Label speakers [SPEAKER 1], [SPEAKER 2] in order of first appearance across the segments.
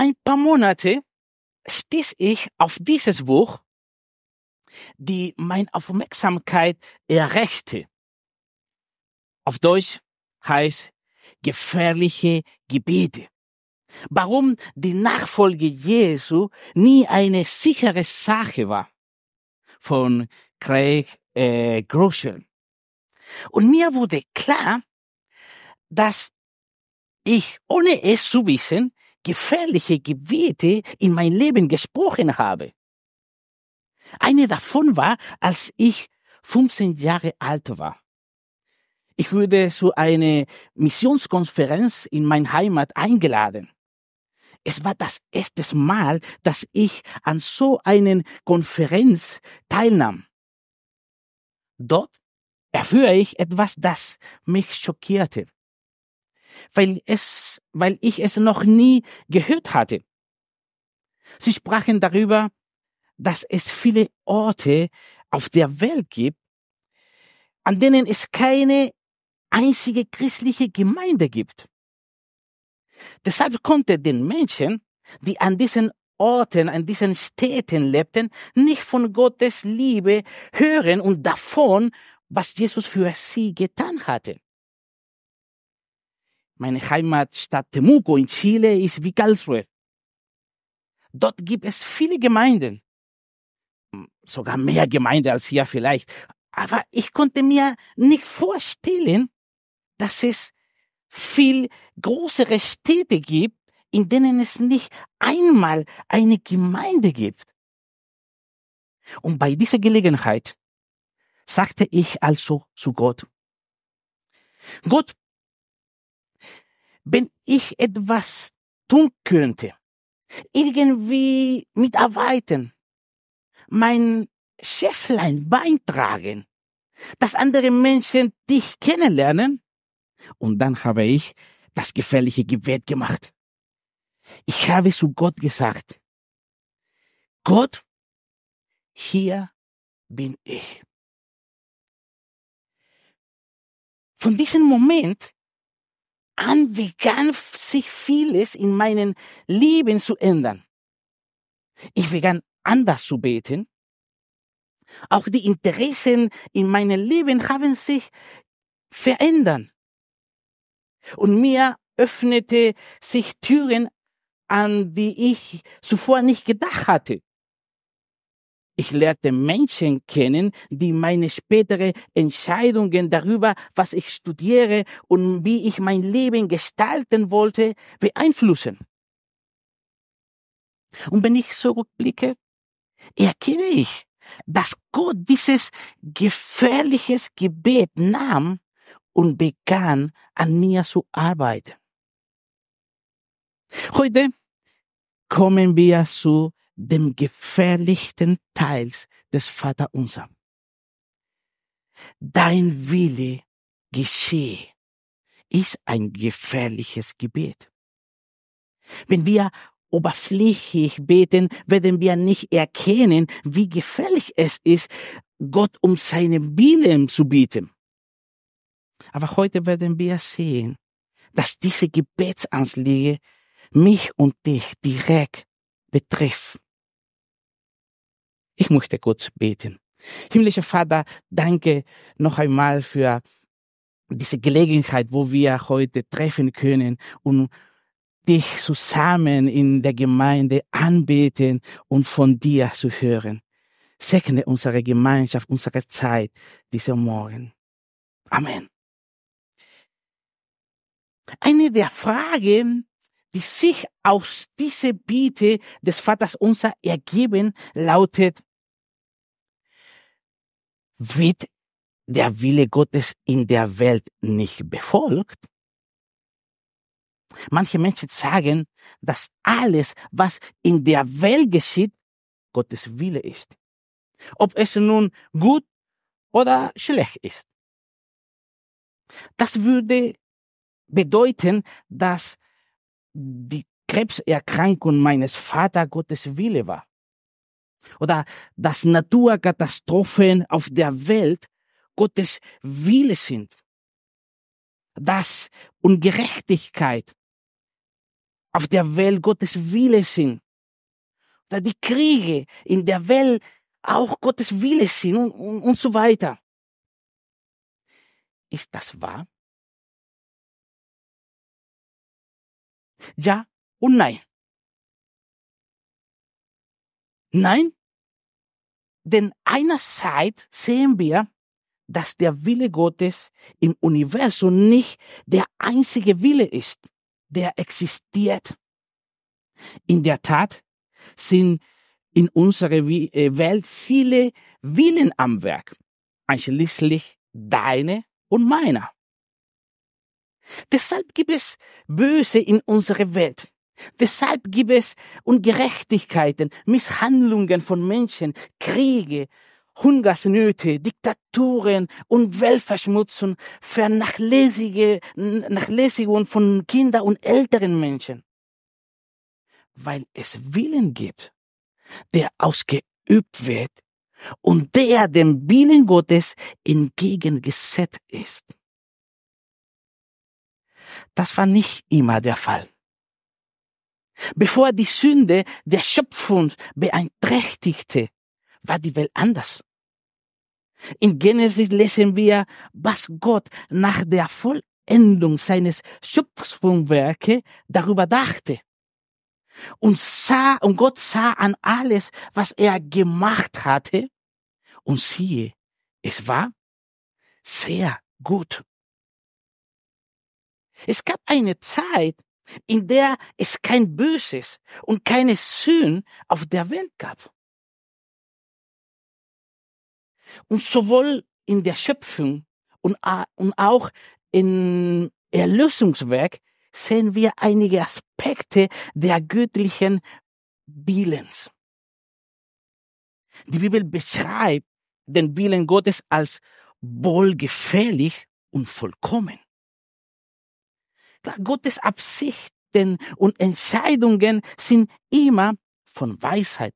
[SPEAKER 1] Ein paar Monate stieß ich auf dieses Buch, die meine Aufmerksamkeit erreichte. Auf Deutsch heißt gefährliche Gebete. Warum die Nachfolge Jesu nie eine sichere Sache war. Von Craig äh, Groeschel. Und mir wurde klar, dass ich, ohne es zu wissen, gefährliche Gebete in mein Leben gesprochen habe. Eine davon war, als ich 15 Jahre alt war. Ich wurde zu einer Missionskonferenz in mein Heimat eingeladen. Es war das erste Mal, dass ich an so einer Konferenz teilnahm. Dort erfuhr ich etwas, das mich schockierte, weil es, weil ich es noch nie gehört hatte. Sie sprachen darüber, dass es viele Orte auf der Welt gibt, an denen es keine einzige christliche Gemeinde gibt. Deshalb konnte den Menschen, die an diesen Orten, an diesen Städten lebten, nicht von Gottes Liebe hören und davon, was Jesus für sie getan hatte. Meine Heimatstadt Temuco in Chile ist wie Karlsruhe. Dort gibt es viele Gemeinden. Sogar mehr Gemeinden als hier vielleicht. Aber ich konnte mir nicht vorstellen, dass es viel größere Städte gibt, in denen es nicht einmal eine Gemeinde gibt. Und bei dieser Gelegenheit sagte ich also zu Gott, Gott, wenn ich etwas tun könnte, irgendwie mitarbeiten, mein Schäflein beitragen, dass andere Menschen dich kennenlernen, und dann habe ich das gefährliche Gebet gemacht. Ich habe zu Gott gesagt, Gott, hier bin ich. Von diesem Moment an begann sich vieles in meinem Leben zu ändern. Ich begann anders zu beten. Auch die Interessen in meinem Leben haben sich verändert und mir öffnete sich Türen, an die ich zuvor nicht gedacht hatte. Ich lernte Menschen kennen, die meine spätere Entscheidungen darüber, was ich studiere und wie ich mein Leben gestalten wollte, beeinflussen. Und wenn ich zurückblicke, erkenne ich, dass Gott dieses gefährliches Gebet nahm und begann an mir zu arbeiten. Heute kommen wir zu dem gefährlichsten Teil des Vaterunser. Dein Wille geschehe ist ein gefährliches Gebet. Wenn wir oberflächlich beten, werden wir nicht erkennen, wie gefährlich es ist, Gott um seine Willen zu bieten. Aber heute werden wir sehen, dass diese Gebetsanliege mich und dich direkt betrifft. Ich möchte kurz beten. Himmlischer Vater, danke noch einmal für diese Gelegenheit, wo wir heute treffen können und dich zusammen in der Gemeinde anbeten und von dir zu hören. Segne unsere Gemeinschaft, unsere Zeit, dieser Morgen. Amen. Eine der Fragen, die sich aus dieser Bitte des Vaters unser ergeben, lautet, wird der Wille Gottes in der Welt nicht befolgt? Manche Menschen sagen, dass alles, was in der Welt geschieht, Gottes Wille ist. Ob es nun gut oder schlecht ist. Das würde bedeuten, dass die Krebserkrankung meines Vater Gottes Wille war. Oder dass Naturkatastrophen auf der Welt Gottes Wille sind. Dass Ungerechtigkeit auf der Welt Gottes Wille sind. Oder die Kriege in der Welt auch Gottes Wille sind und, und, und so weiter. Ist das wahr? Ja und nein. Nein, denn einerseits sehen wir, dass der Wille Gottes im Universum nicht der einzige Wille ist, der existiert. In der Tat sind in unserer äh, Welt viele Willen am Werk, einschließlich deine und meiner. Deshalb gibt es Böse in unserer Welt. Deshalb gibt es Ungerechtigkeiten, Misshandlungen von Menschen, Kriege, Hungersnöte, Diktaturen und Weltverschmutzung, Vernachlässigung von Kindern und älteren Menschen. Weil es Willen gibt, der ausgeübt wird und der dem Willen Gottes entgegengesetzt ist. Das war nicht immer der Fall. Bevor die Sünde der Schöpfung beeinträchtigte, war die Welt anders. In Genesis lesen wir, was Gott nach der Vollendung seines Schöpfungswerke darüber dachte. Und sah, und Gott sah an alles, was er gemacht hatte, und siehe, es war sehr gut. Es gab eine Zeit, in der es kein Böses und keine Sühn auf der Welt gab. Und sowohl in der Schöpfung und auch im Erlösungswerk sehen wir einige Aspekte der göttlichen Willens. Die Bibel beschreibt den Willen Gottes als wohlgefällig und vollkommen. Gottes Absichten und Entscheidungen sind immer von Weisheit,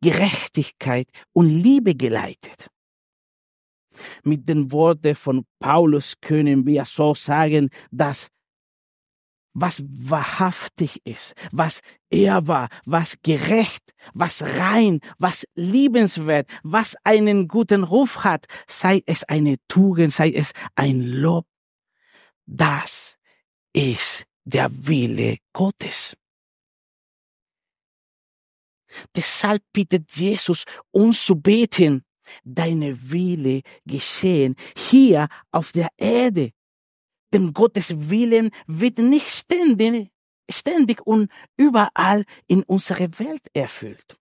[SPEAKER 1] Gerechtigkeit und Liebe geleitet. Mit den Worten von Paulus können wir so sagen, dass was wahrhaftig ist, was ehrbar, was gerecht, was rein, was liebenswert, was einen guten Ruf hat, sei es eine Tugend, sei es ein Lob, das ist der Wille Gottes. Deshalb bittet Jesus uns zu beten, deine Wille geschehen hier auf der Erde. Denn Gottes Willen wird nicht ständig, ständig und überall in unserer Welt erfüllt.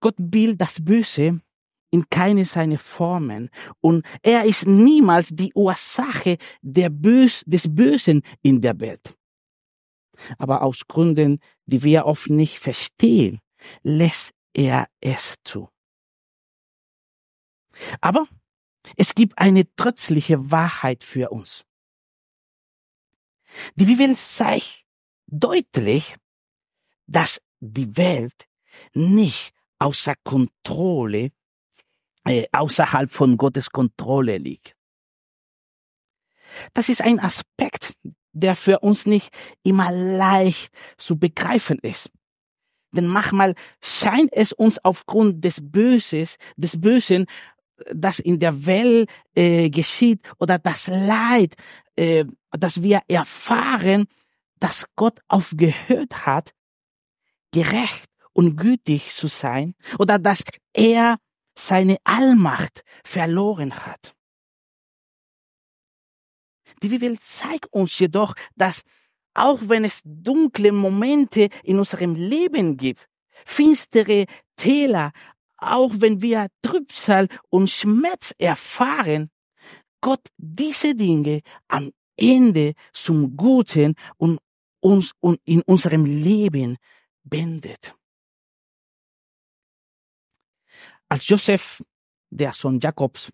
[SPEAKER 1] Gott will das Böse in keine seiner Formen und er ist niemals die Ursache Bös, des Bösen in der Welt. Aber aus Gründen, die wir oft nicht verstehen, lässt er es zu. Aber es gibt eine tröstliche Wahrheit für uns. Die Bibel zeigt deutlich, dass die Welt nicht außer Kontrolle äh, außerhalb von Gottes Kontrolle liegt. Das ist ein Aspekt, der für uns nicht immer leicht zu begreifen ist. Denn manchmal scheint es uns aufgrund des Böses, des Bösen, das in der Welt äh, geschieht oder das Leid, äh, das wir erfahren, dass Gott aufgehört hat, gerecht und gütig zu sein oder dass er seine Allmacht verloren hat. Die Bibel zeigt uns jedoch, dass auch wenn es dunkle Momente in unserem Leben gibt, finstere Täler, auch wenn wir Trübsal und Schmerz erfahren, Gott diese Dinge am Ende zum Guten und uns und in unserem Leben wendet. Als Joseph, der Sohn Jakobs,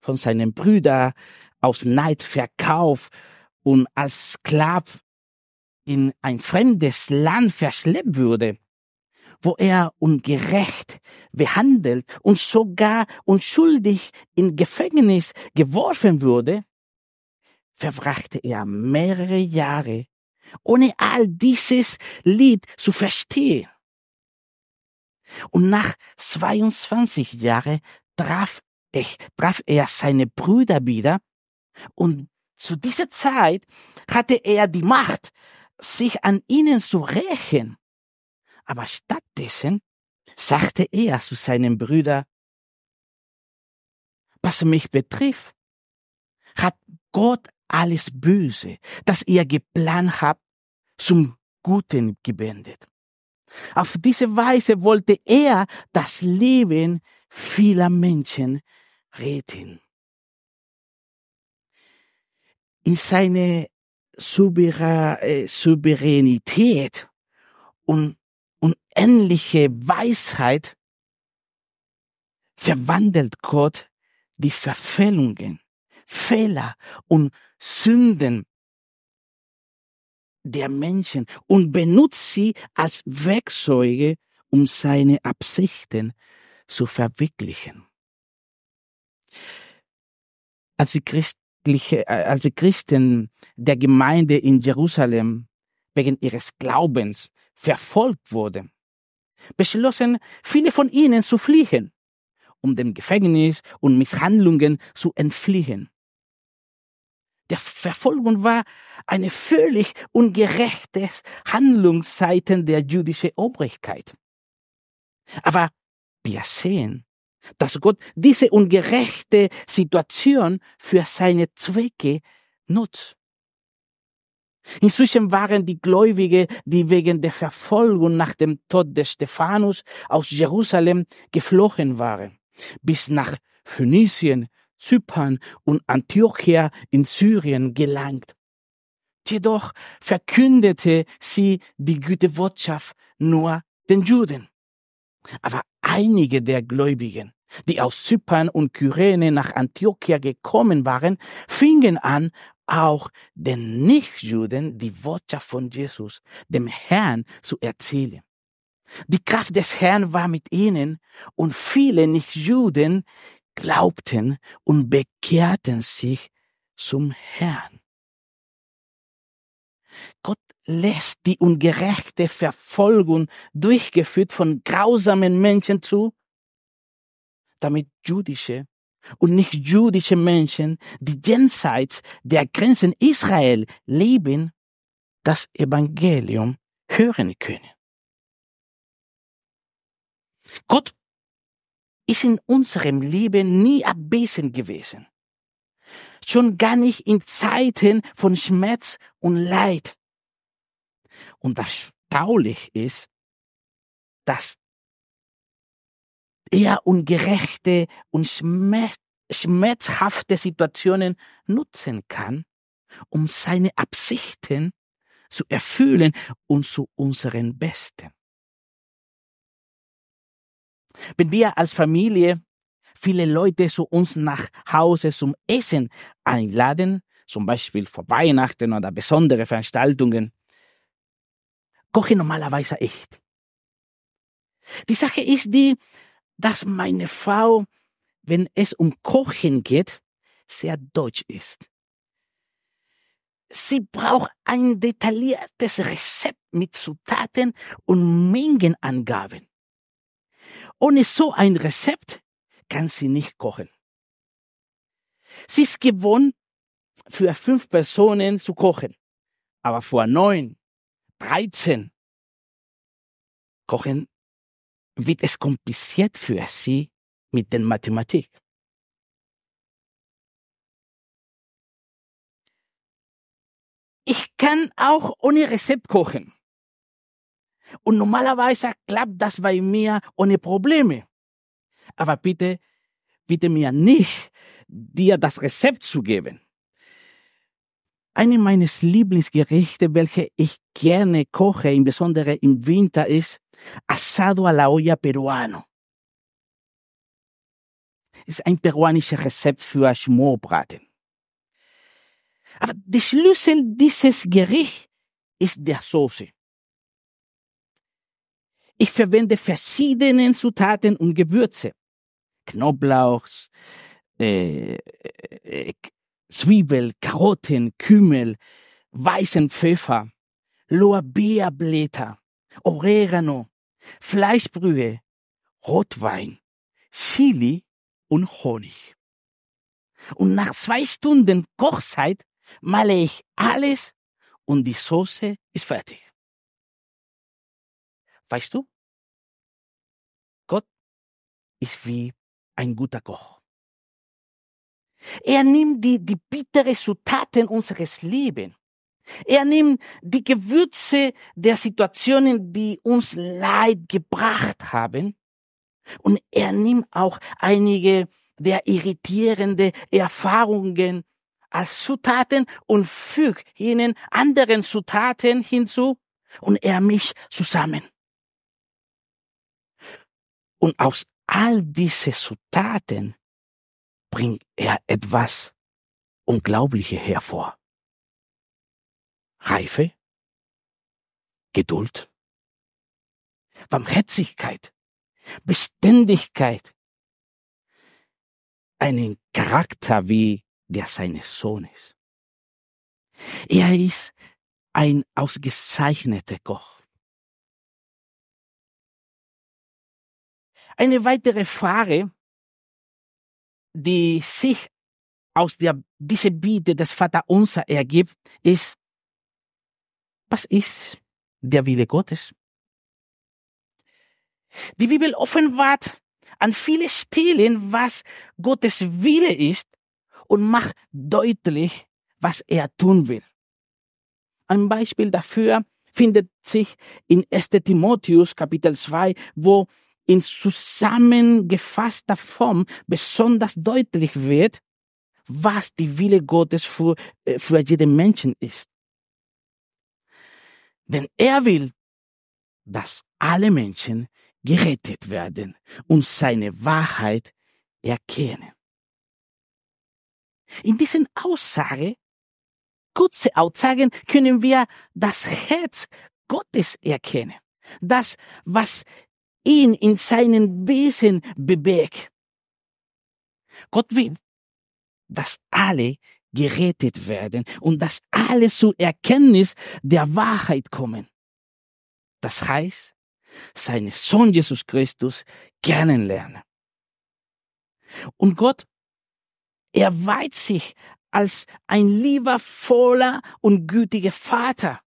[SPEAKER 1] von seinen Brüdern aus Neid verkauft und als Sklav in ein fremdes Land verschleppt wurde, wo er ungerecht behandelt und sogar unschuldig in Gefängnis geworfen wurde, verbrachte er mehrere Jahre, ohne all dieses Lied zu verstehen. Und nach 22 Jahren traf, ich, traf er seine Brüder wieder und zu dieser Zeit hatte er die Macht, sich an ihnen zu rächen. Aber stattdessen sagte er zu seinem Brüder, was mich betrifft, hat Gott alles Böse, das ihr geplant habt, zum Guten gewendet. Auf diese Weise wollte er das Leben vieler Menschen retten. In seine äh, Souveränität und unendliche Weisheit verwandelt Gott die Verfehlungen, Fehler und Sünden der Menschen und benutzt sie als Werkzeuge, um seine Absichten zu verwirklichen. Als die, christliche, äh, als die Christen der Gemeinde in Jerusalem wegen ihres Glaubens verfolgt wurden, beschlossen viele von ihnen zu fliehen, um dem Gefängnis und Misshandlungen zu entfliehen der Verfolgung war eine völlig ungerechtes Handlungsseiten der jüdischen Obrigkeit. Aber wir sehen, dass Gott diese ungerechte Situation für seine Zwecke nutzt. Inzwischen waren die Gläubige, die wegen der Verfolgung nach dem Tod des Stephanus aus Jerusalem geflohen waren, bis nach Phönizien, Zypern und Antiochia in Syrien gelangt. Jedoch verkündete sie die gute Botschaft nur den Juden. Aber einige der Gläubigen, die aus Zypern und Kyrene nach Antiochia gekommen waren, fingen an, auch den Nichtjuden die Botschaft von Jesus, dem Herrn, zu erzählen. Die Kraft des Herrn war mit ihnen und viele Nichtjuden glaubten und bekehrten sich zum Herrn. Gott lässt die ungerechte Verfolgung durchgeführt von grausamen Menschen zu, damit jüdische und nicht jüdische Menschen, die jenseits der Grenzen Israel leben, das Evangelium hören können. Gott ist in unserem Leben nie abwesend gewesen. Schon gar nicht in Zeiten von Schmerz und Leid. Und erstaunlich ist, dass er ungerechte und schmerzhafte Situationen nutzen kann, um seine Absichten zu erfüllen und zu unseren Besten. Wenn wir als Familie viele Leute zu uns nach Hause zum Essen einladen, zum Beispiel vor Weihnachten oder besondere Veranstaltungen, koche normalerweise echt. Die Sache ist die, dass meine Frau, wenn es um Kochen geht, sehr deutsch ist. Sie braucht ein detailliertes Rezept mit Zutaten und Mengenangaben. Ohne so ein Rezept kann sie nicht kochen. Sie ist gewohnt, für fünf Personen zu kochen. Aber vor neun, dreizehn kochen wird es kompliziert für sie mit der Mathematik. Ich kann auch ohne Rezept kochen. Und normalerweise klappt das bei mir ohne Probleme. Aber bitte, bitte mir nicht, dir das Rezept zu geben. Eine meines Lieblingsgerichte, welche ich gerne koche, insbesondere im Winter, ist Asado a la olla peruano. Ist ein peruanisches Rezept für Schmorbraten. Aber der Schlüssel dieses Gerichts ist der Soße. Ich verwende verschiedene Zutaten und Gewürze. Knoblauch, äh, äh, Zwiebel, Karotten, Kümmel, weißen Pfeffer, Lorbeerblätter, Oregano, Fleischbrühe, Rotwein, Chili und Honig. Und nach zwei Stunden Kochzeit male ich alles und die Soße ist fertig. Weißt du? Gott ist wie ein guter Koch. Er nimmt die, die bittere Zutaten unseres Lebens. Er nimmt die Gewürze der Situationen, die uns Leid gebracht haben. Und er nimmt auch einige der irritierende Erfahrungen als Zutaten und fügt ihnen anderen Zutaten hinzu und er mischt zusammen. Und aus all diese Zutaten bringt er etwas Unglaubliches hervor. Reife, Geduld, Barmherzigkeit, Beständigkeit, einen Charakter wie der seines Sohnes. Er ist ein ausgezeichneter Koch. Eine weitere Frage, die sich aus der, diese Bitte des Vaterunser ergibt, ist, was ist der Wille Gottes? Die Bibel offenbart an viele Stellen, was Gottes Wille ist und macht deutlich, was er tun will. Ein Beispiel dafür findet sich in 1. Timotheus Kapitel 2, wo in zusammengefasster Form besonders deutlich wird, was die Wille Gottes für, äh, für jeden Menschen ist. Denn er will, dass alle Menschen gerettet werden und seine Wahrheit erkennen. In diesen Aussage, kurze Aussagen, können wir das Herz Gottes erkennen. Das, was ihn in seinem Wesen bewegt. Gott will, dass alle gerettet werden und dass alle zur Erkenntnis der Wahrheit kommen. Das heißt, seinen Sohn Jesus Christus kennenlernen. Und Gott erweiht sich als ein liebevoller und gütiger Vater.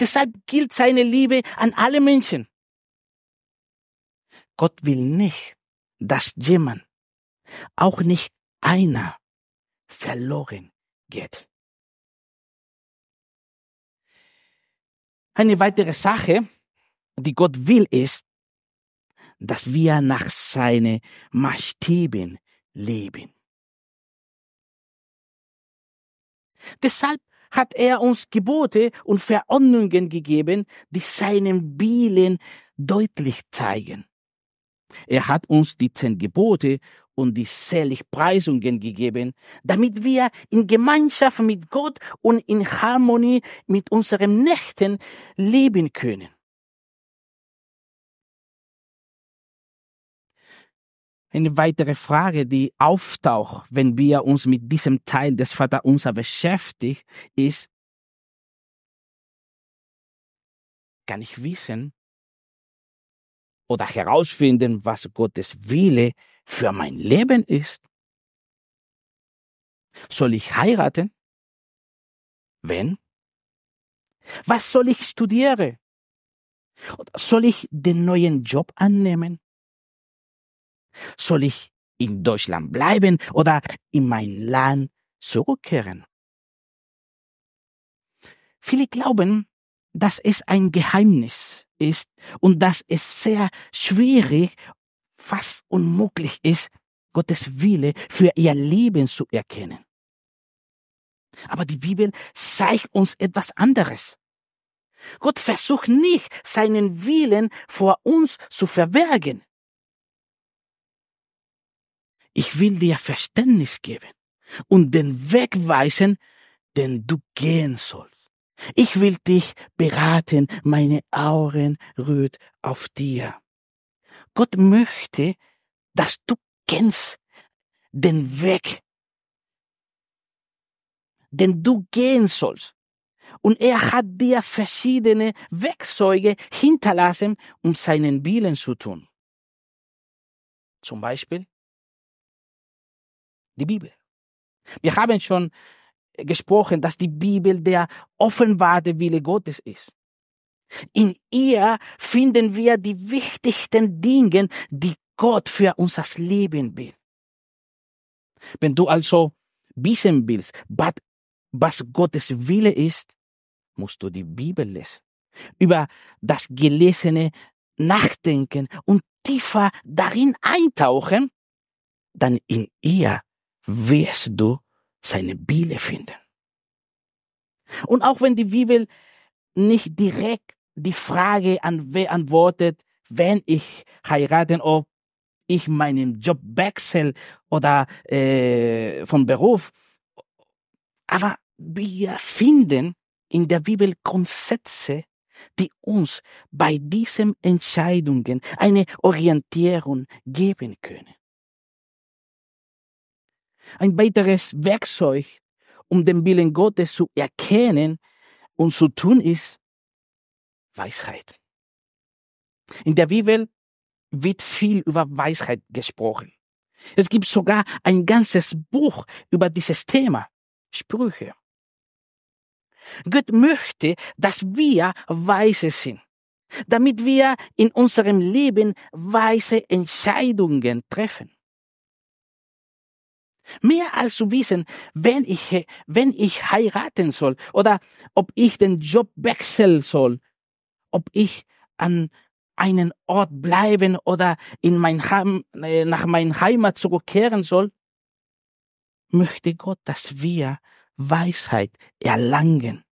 [SPEAKER 1] Deshalb gilt seine Liebe an alle Menschen. Gott will nicht, dass jemand, auch nicht einer, verloren geht. Eine weitere Sache, die Gott will, ist, dass wir nach seinen Maßstäben leben. Deshalb hat er uns Gebote und Verordnungen gegeben, die seinen Willen deutlich zeigen. Er hat uns die zehn Gebote und die Seligpreisungen gegeben, damit wir in Gemeinschaft mit Gott und in Harmonie mit unseren Nächten leben können. Eine weitere Frage, die auftaucht, wenn wir uns mit diesem Teil des Vaterunser beschäftigen, ist, kann ich wissen oder herausfinden, was Gottes Wille für mein Leben ist? Soll ich heiraten? Wenn? Was soll ich studieren? Soll ich den neuen Job annehmen? Soll ich in Deutschland bleiben oder in mein Land zurückkehren? Viele glauben, dass es ein Geheimnis ist und dass es sehr schwierig fast unmöglich ist, Gottes Wille für ihr Leben zu erkennen. Aber die Bibel zeigt uns etwas anderes. Gott versucht nicht, seinen Willen vor uns zu verbergen. Ich will dir Verständnis geben und den Weg weisen, den du gehen sollst. Ich will dich beraten, meine Augen rührt auf dir. Gott möchte, dass du kennst den Weg, den du gehen sollst. Und er hat dir verschiedene Werkzeuge hinterlassen, um seinen Willen zu tun. Zum Beispiel die Bibel. Wir haben schon gesprochen, dass die Bibel der offenbarte Wille Gottes ist. In ihr finden wir die wichtigsten Dinge, die Gott für unser Leben will. Wenn du also wissen willst, was Gottes Wille ist, musst du die Bibel lesen. Über das Gelesene nachdenken und tiefer darin eintauchen, dann in ihr wirst du seine Bibel finden. Und auch wenn die Bibel nicht direkt die Frage an beantwortet, wenn ich heiraten, ob ich meinen Job wechsle oder äh, vom Beruf. Aber wir finden in der Bibel Grundsätze, die uns bei diesen Entscheidungen eine Orientierung geben können. Ein weiteres Werkzeug, um den Willen Gottes zu erkennen und zu tun, ist Weisheit. In der Bibel wird viel über Weisheit gesprochen. Es gibt sogar ein ganzes Buch über dieses Thema, Sprüche. Gott möchte, dass wir weise sind, damit wir in unserem Leben weise Entscheidungen treffen. Mehr als zu wissen, wenn ich, wenn ich heiraten soll oder ob ich den Job wechseln soll, ob ich an einen Ort bleiben oder in mein Heim, äh, nach meiner Heimat zurückkehren soll, möchte Gott, dass wir Weisheit erlangen.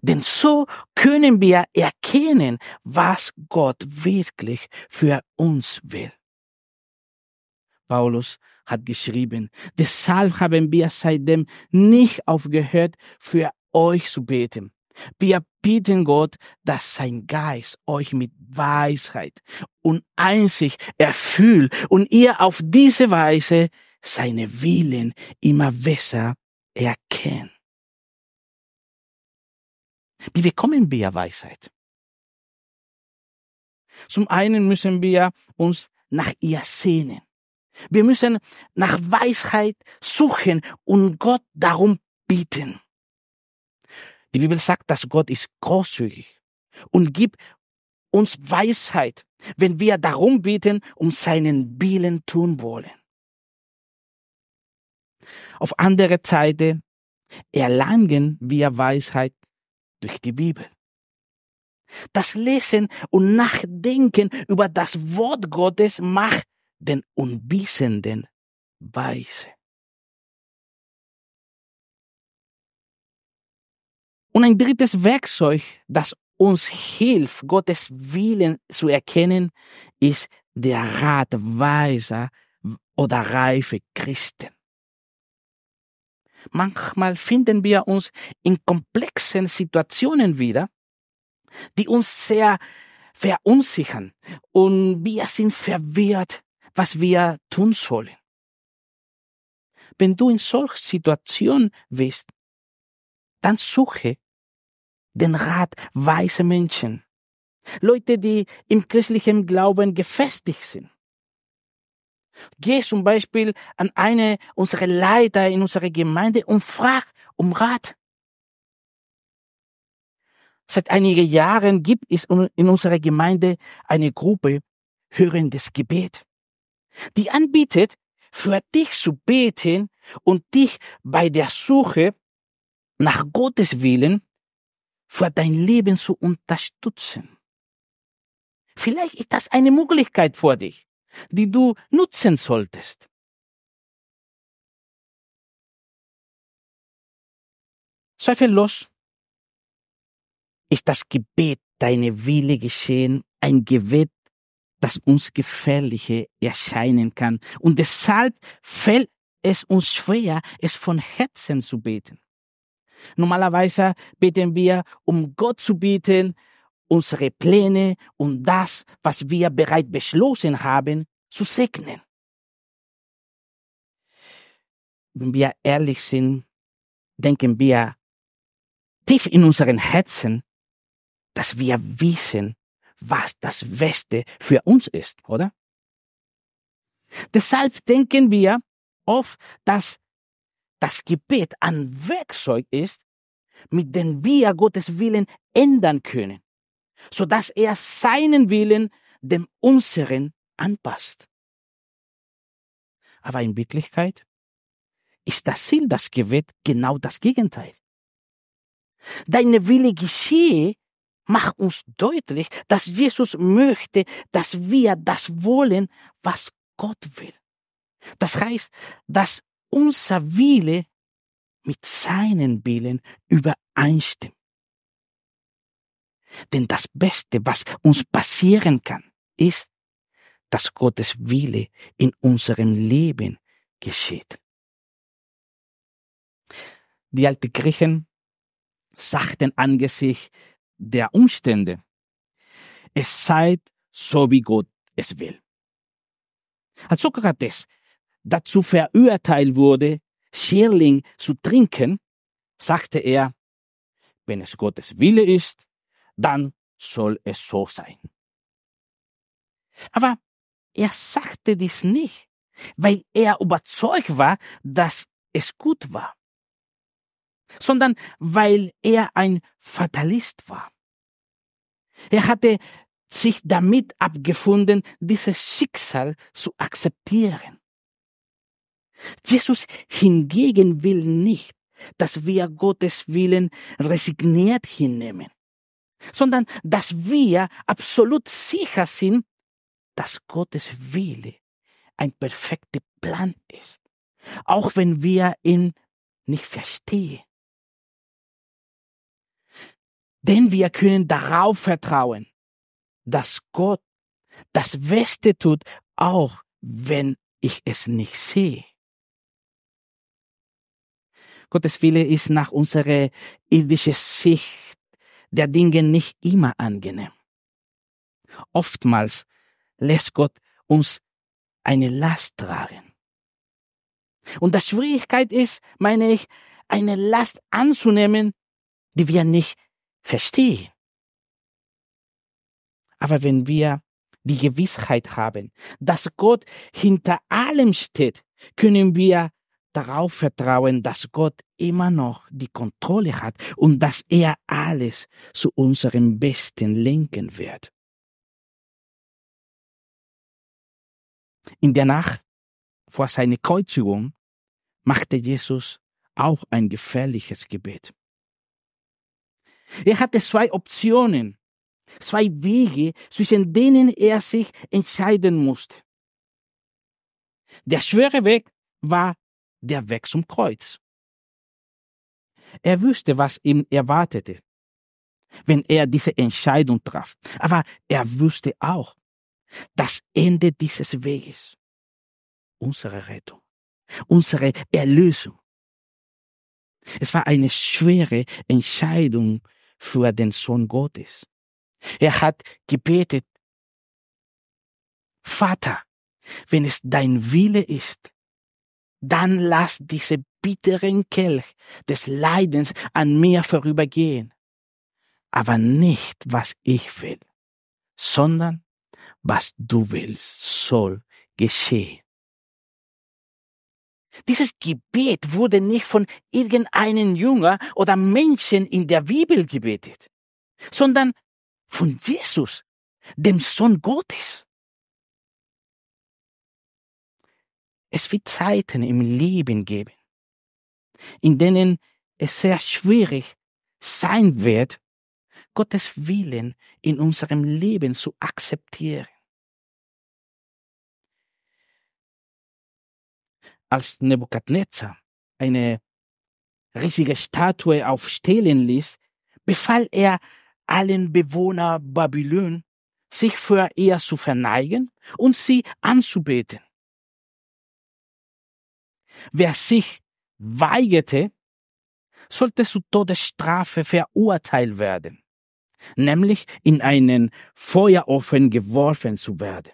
[SPEAKER 1] Denn so können wir erkennen, was Gott wirklich für uns will. Paulus hat geschrieben, deshalb haben wir seitdem nicht aufgehört, für euch zu beten. Wir bitten Gott, dass sein Geist euch mit Weisheit und Einsicht erfüllt und ihr auf diese Weise seine Willen immer besser erkennt. Wie bekommen wir Weisheit? Zum einen müssen wir uns nach ihr sehnen. Wir müssen nach Weisheit suchen und Gott darum bieten. Die Bibel sagt, dass Gott ist großzügig und gibt uns Weisheit, wenn wir darum bitten, um seinen Willen tun wollen. Auf andere Seite erlangen wir Weisheit durch die Bibel. Das Lesen und Nachdenken über das Wort Gottes macht den Unwissenden weise. Und ein drittes Werkzeug, das uns hilft, Gottes Willen zu erkennen, ist der Rat weiser oder reife Christen. Manchmal finden wir uns in komplexen Situationen wieder, die uns sehr verunsichern und wir sind verwirrt, was wir tun sollen. Wenn du in solch Situation bist, dann suche den Rat weiser Menschen, Leute, die im christlichen Glauben gefestigt sind. Geh zum Beispiel an eine unserer Leiter in unserer Gemeinde und frag um Rat. Seit einigen Jahren gibt es in unserer Gemeinde eine Gruppe hörendes Gebet, die anbietet, für dich zu beten und dich bei der Suche nach Gottes Willen für dein Leben zu unterstützen. Vielleicht ist das eine Möglichkeit für dich, die du nutzen solltest. Zweifellos ist das Gebet, deine Wille geschehen, ein Gebet, das uns gefährliche erscheinen kann. Und deshalb fällt es uns schwer, es von Herzen zu beten. Normalerweise beten wir, um Gott zu bieten, unsere Pläne und das, was wir bereits beschlossen haben, zu segnen. Wenn wir ehrlich sind, denken wir tief in unseren Herzen, dass wir wissen, was das Beste für uns ist, oder? Deshalb denken wir oft, dass das Gebet ein Werkzeug ist, mit dem wir Gottes Willen ändern können, so dass er seinen Willen dem unseren anpasst. Aber in Wirklichkeit ist das Ziel das Gebet genau das Gegenteil. Deine Wille geschehe macht uns deutlich, dass Jesus möchte, dass wir das wollen, was Gott will. Das heißt, dass unser Wille mit seinen Willen übereinstimmt. Denn das Beste, was uns passieren kann, ist, dass Gottes Wille in unserem Leben geschieht. Die alten Griechen sagten angesichts der Umstände, es sei so wie Gott es will. Als Sokrates dazu verurteilt wurde, Schierling zu trinken, sagte er, wenn es Gottes Wille ist, dann soll es so sein. Aber er sagte dies nicht, weil er überzeugt war, dass es gut war, sondern weil er ein Fatalist war. Er hatte sich damit abgefunden, dieses Schicksal zu akzeptieren. Jesus hingegen will nicht, dass wir Gottes Willen resigniert hinnehmen, sondern dass wir absolut sicher sind, dass Gottes Wille ein perfekter Plan ist, auch wenn wir ihn nicht verstehen. Denn wir können darauf vertrauen, dass Gott das Beste tut, auch wenn ich es nicht sehe. Gottes Wille ist nach unserer irdischen Sicht der Dinge nicht immer angenehm. Oftmals lässt Gott uns eine Last tragen. Und die Schwierigkeit ist, meine ich, eine Last anzunehmen, die wir nicht verstehen. Aber wenn wir die Gewissheit haben, dass Gott hinter allem steht, können wir darauf vertrauen, dass Gott immer noch die Kontrolle hat und dass er alles zu unserem Besten lenken wird. In der Nacht vor seiner Kreuzigung machte Jesus auch ein gefährliches Gebet. Er hatte zwei Optionen, zwei Wege, zwischen denen er sich entscheiden musste. Der schwere Weg war der Weg zum Kreuz. Er wusste, was ihm erwartete, wenn er diese Entscheidung traf. Aber er wusste auch, das Ende dieses Weges, unsere Rettung, unsere Erlösung. Es war eine schwere Entscheidung für den Sohn Gottes. Er hat gebetet, Vater, wenn es dein Wille ist, dann lass diese bitteren Kelch des Leidens an mir vorübergehen. Aber nicht, was ich will, sondern was du willst, soll geschehen. Dieses Gebet wurde nicht von irgendeinem Jünger oder Menschen in der Bibel gebetet, sondern von Jesus, dem Sohn Gottes. Es wird Zeiten im Leben geben, in denen es sehr schwierig sein wird, Gottes Willen in unserem Leben zu akzeptieren. Als Nebukadnezar eine riesige Statue aufstellen ließ, befahl er allen Bewohner Babylon, sich für ihr zu verneigen und sie anzubeten. Wer sich weigerte, sollte zu Todesstrafe verurteilt werden, nämlich in einen Feuerofen geworfen zu werden.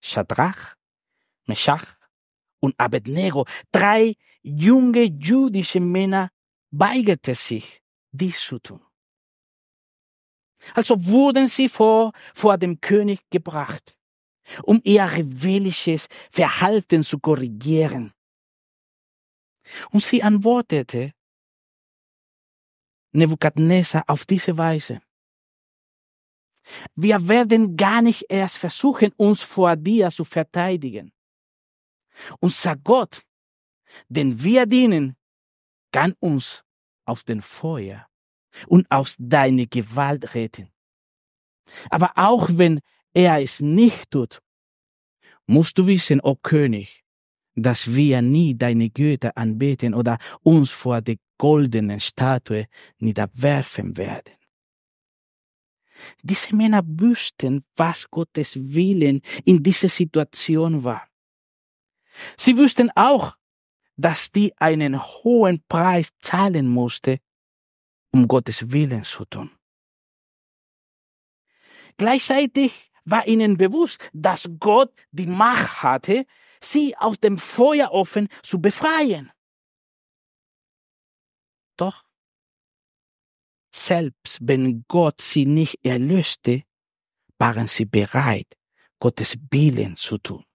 [SPEAKER 1] Shadrach, Meshach und Abednego, drei junge jüdische Männer weigerte sich, dies zu tun. Also wurden sie vor, vor dem König gebracht, um ihr rebellisches Verhalten zu korrigieren. Und sie antwortete Nebukadnezar auf diese Weise. Wir werden gar nicht erst versuchen, uns vor dir zu verteidigen. Unser Gott, den wir dienen, kann uns aus dem Feuer und aus deiner Gewalt retten. Aber auch wenn er es nicht tut, musst du wissen, o oh König, dass wir nie deine Götter anbeten oder uns vor der goldenen Statue niederwerfen werden. Diese Männer wüssten, was Gottes Willen in dieser Situation war. Sie wüssten auch, dass die einen hohen Preis zahlen musste, um Gottes Willen zu tun. Gleichzeitig war ihnen bewusst, dass Gott die Macht hatte, sie aus dem Feuerofen zu befreien. Doch selbst wenn Gott sie nicht erlöste, waren sie bereit, Gottes Willen zu tun.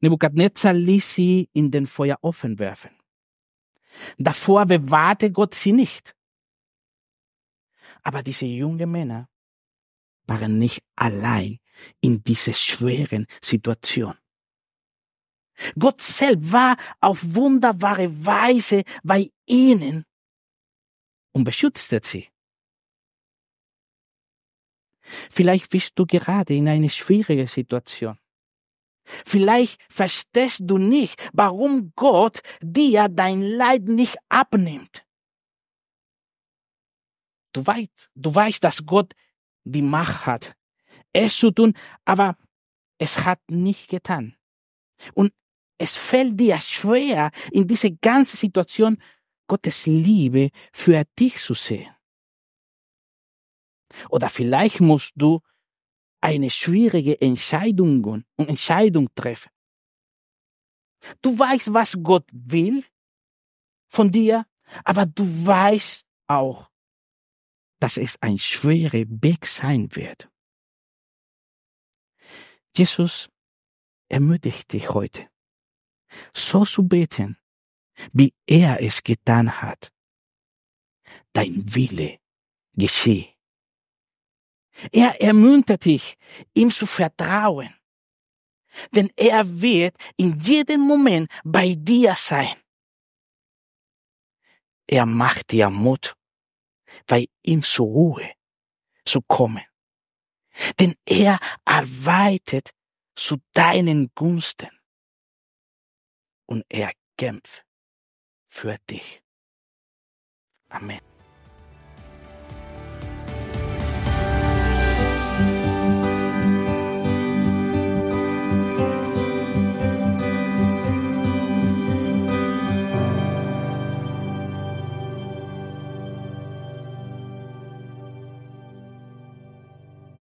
[SPEAKER 1] Nebukadnezar ließ sie in den Feuerofen werfen. Davor bewahrte Gott sie nicht. Aber diese jungen Männer waren nicht allein in dieser schweren Situation. Gott selbst war auf wunderbare Weise bei ihnen und beschützte sie. Vielleicht bist du gerade in einer schwierigen Situation. Vielleicht verstehst du nicht, warum Gott dir dein Leid nicht abnimmt. Du weißt, du weißt, dass Gott die Macht hat, es zu tun, aber es hat nicht getan. Und es fällt dir schwer, in diese ganze Situation Gottes Liebe für dich zu sehen. Oder vielleicht musst du eine schwierige Entscheidung und Entscheidung treffen. Du weißt, was Gott will von dir, aber du weißt auch, dass es ein schwerer Weg sein wird. Jesus ermutigt dich heute, so zu beten, wie er es getan hat. Dein Wille geschehe. Er ermuntert dich, ihm zu vertrauen. Denn er wird in jedem Moment bei dir sein. Er macht dir Mut, bei ihm zur Ruhe zu kommen. Denn er arbeitet zu deinen Gunsten. Und er kämpft für dich. Amen.